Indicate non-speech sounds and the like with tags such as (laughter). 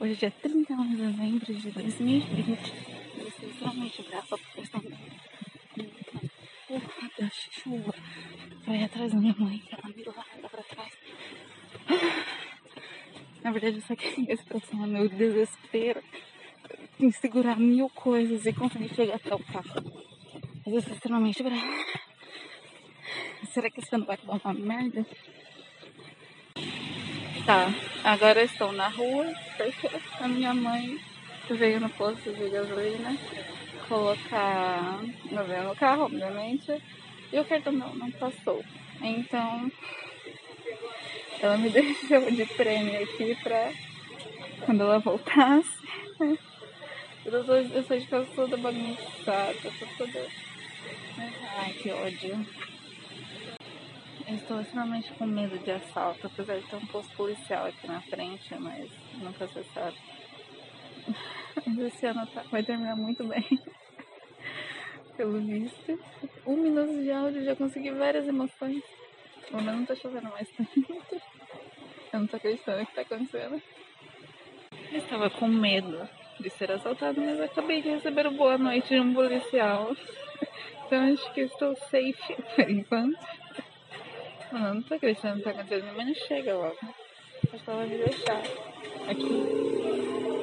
Hoje é dia 31 de dezembro de 2020. Eu estou extremamente brava por questão da porra da chuva. Pra ir atrás da minha mãe, que ela me larga pra trás. Na verdade, eu só queria expressar meu desespero em segurar mil coisas e conseguir chegar até o carro. Mas eu estou extremamente brava. Será que esse ano vai dar uma merda? Tá, agora estou na rua a minha mãe veio no posto de gasolina colocar meu no carro, obviamente, e o cartão não, não passou. Então ela me (laughs) deixou de prêmio aqui pra quando ela voltasse. Eu sou, eu sou de casa toda bagunçada, toda. Ai, que ódio. Estou extremamente com medo de assalto, apesar de ter um posto policial aqui na frente, mas nunca se sabe. (laughs) Esse ano tá, vai terminar muito bem. (laughs) Pelo visto. Um minuto de áudio já consegui várias emoções. O meu não tá chovendo mais (laughs) tanto. Eu não tô acreditando que tá acontecendo. Eu estava com medo de ser assaltado, mas acabei de receber o boa noite de um policial. Então acho que estou safe por enquanto. Mano, não tô acreditando que tá acontecendo, mas não chega logo. Acho que ela vai me deixar aqui.